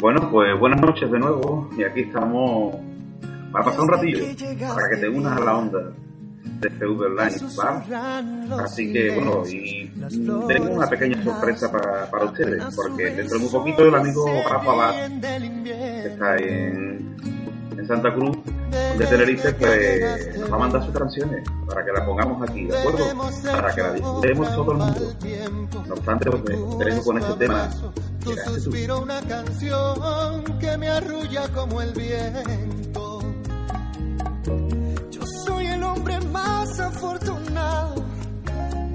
Bueno, pues buenas noches de nuevo y aquí estamos para pasar un ratillo para que te unas a la onda de CV Online Bar. Así que bueno, y tenemos una pequeña sorpresa para, para ustedes, porque dentro de muy poquito el amigo Rafa Abad, que está en, en Santa Cruz de Tenerife, pues nos va a mandar sus canciones para que las pongamos aquí, ¿de acuerdo? Para que las disfrutemos todo el mundo. No obstante, pues tenemos con este tema. Tú. Suspiro una canción que me arrulla como el viento. Yo soy el hombre más afortunado.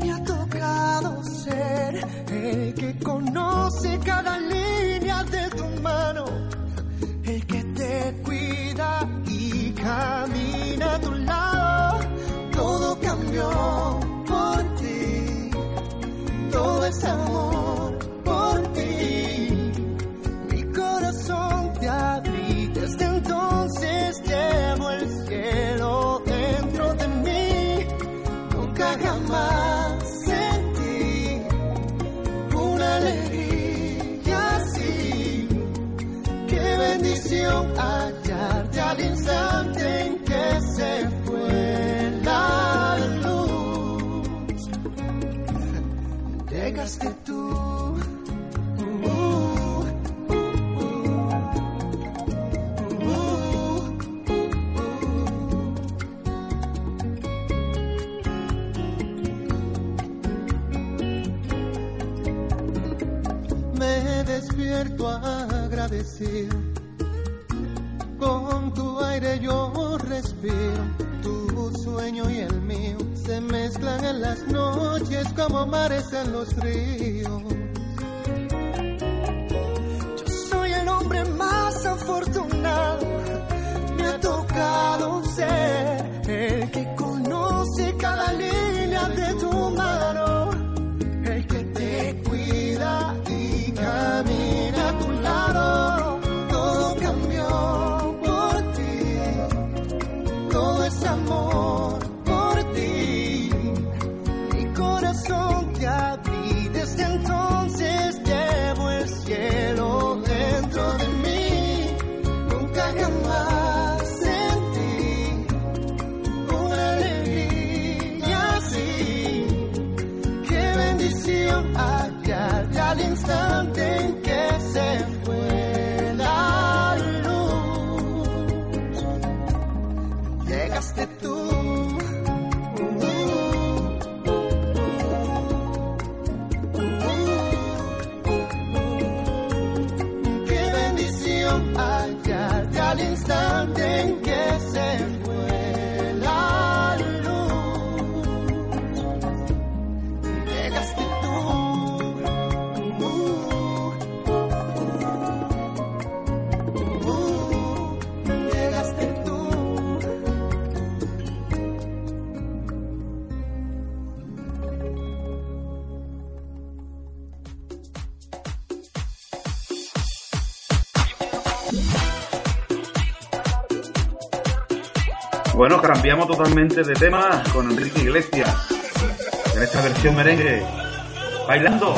Me ha tocado ser el que conoce cada línea de tu mano. Me despierto agradecido. Con mares en los ríos. Bueno, cambiamos totalmente de tema con Enrique Iglesias. En esta versión merengue. Bailando.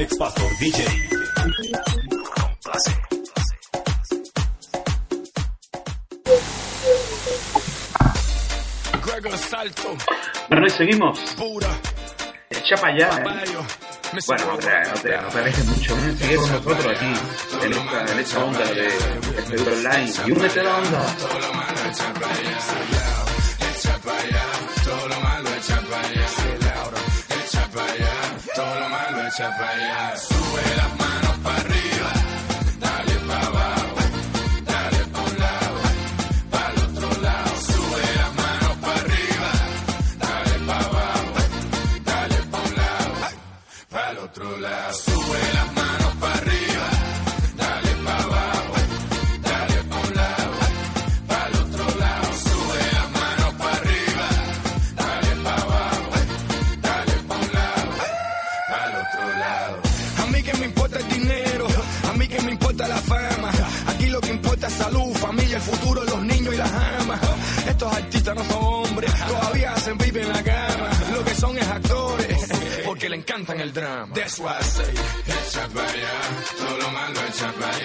Alex Pastor DJ. Gregor Salto. Bueno, y seguimos. Pura. Echa para allá. ¿eh? Bueno, no te, no te, no te alejes mucho. ¿eh? Sigue con nosotros aquí en esta, en esta onda de este Online. Y únete a la onda. Para allá. Sube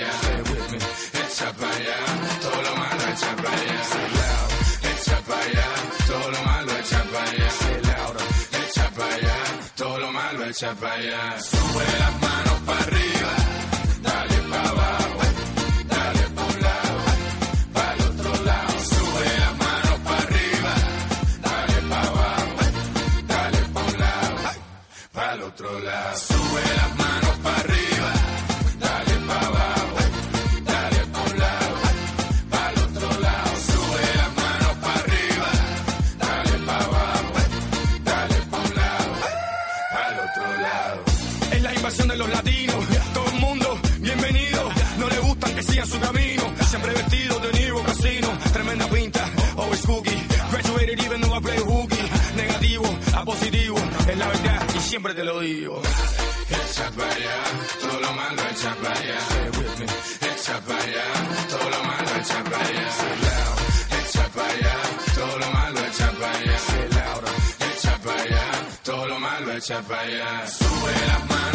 echa para allá. Echa para allá, todo lo malo echa para allá. Echa para allá, todo lo malo echa para allá. Echa para allá, todo lo malo echa para allá. Sube las manos para arriba, la invasión de los latinos. Todo el mundo, bienvenido. No le gustan que sigan su camino. Siempre vestido de Niro Casino. Tremenda pinta, always cookie. Graduated even though I play hooky. Negativo a positivo, es la verdad y siempre te lo digo. Echa para allá, todo lo malo echa para allá. Echa para allá, todo lo malo echa para allá. Echa para allá, todo lo malo echa para allá. Echa para allá, todo lo malo echa para allá. Sube las manos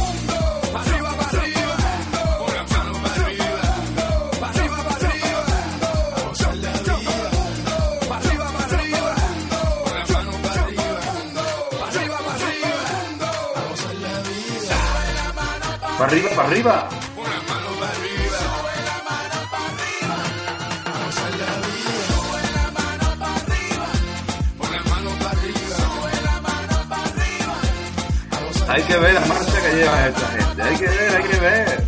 Para arriba, para arriba. Hay que ver la marcha que lleva esta gente. Hay que ver, hay que ver.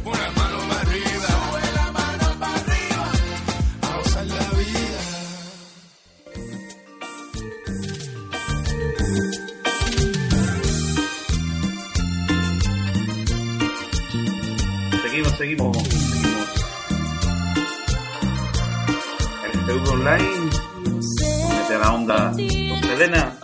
Seguimos, seguimos, seguimos. El Facebook Online. Mete la onda con Selena.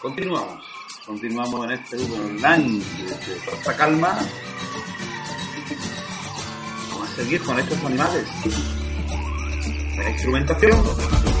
Continuamos, continuamos en este grupo online, de esta calma, Seguir con estos animales. La instrumentación.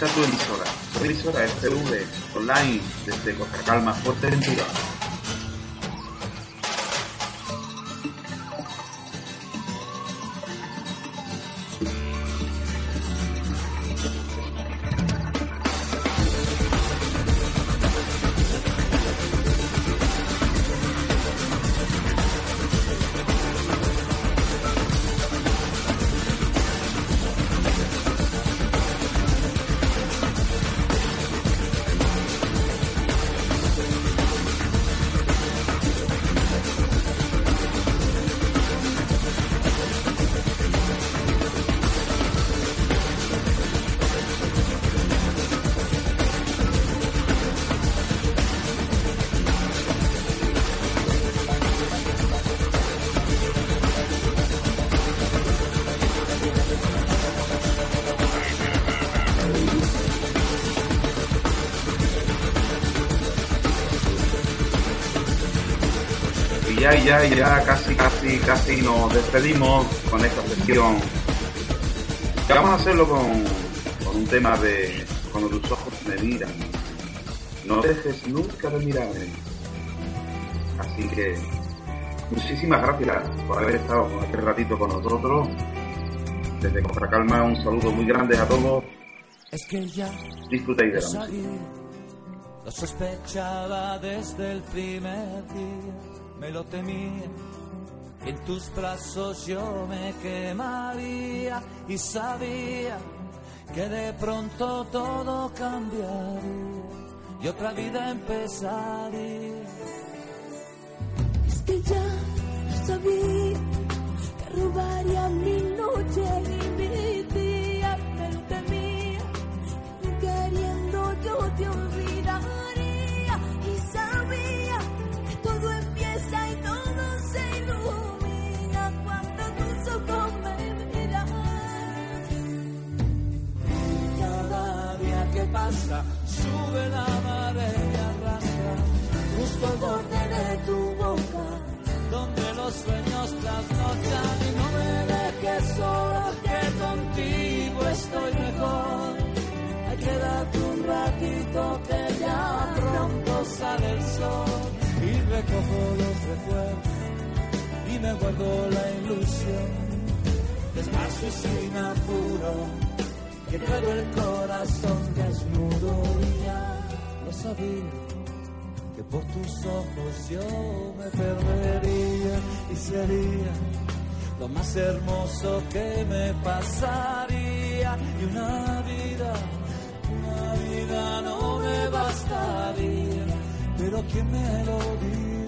Esta tu emisora. Tu emisora FV online desde Costa Calma, Fuerteventura. Y ya, ya, ya, casi, casi, casi nos despedimos con esta sesión. Vamos a hacerlo con, con un tema de cuando tus ojos me miran. No dejes nunca de mirarme. Así que muchísimas gracias por haber estado este ratito con nosotros. Desde Costa Calma, un saludo muy grande a todos. Es que ya Disfrutéis de la música. lo sospechaba desde el primer día, me lo temía. En tus brazos yo me quemaría y sabía que de pronto todo cambiaría y otra vida empezaría. Es que ya sube la marea y arrastra. Justo al borde de tu boca, donde los sueños trasnochan y no me dejes solo que contigo estoy mejor. Ay, quédate un ratito que ya pronto sale el sol. Y recojo los recuerdos y me guardo la ilusión, despacio y sin apuro que traigo el corazón desnudo ya lo sabía. Que por tus ojos yo me perdería y sería lo más hermoso que me pasaría y una vida, una vida no me bastaría, pero quién me lo diría.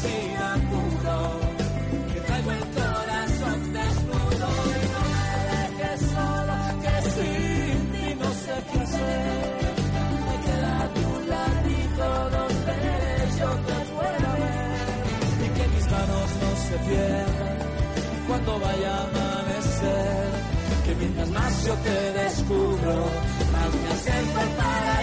Sin apuro que traigo el corazón desnudo y no me dejes solo, que sin ti no sé qué hacer. Me queda un ladito donde yo te pueda ver y que mis manos no se pierdan cuando vaya a amanecer. Que mientras más yo te descubro, más me al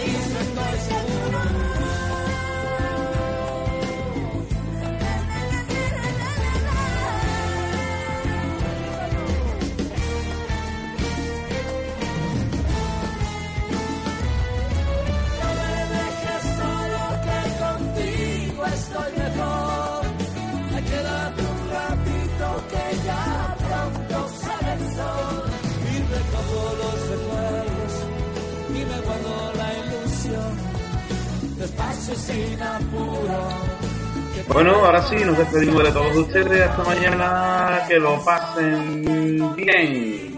Bueno, ahora sí, nos despedimos de todos ustedes. Hasta mañana. Que lo pasen bien.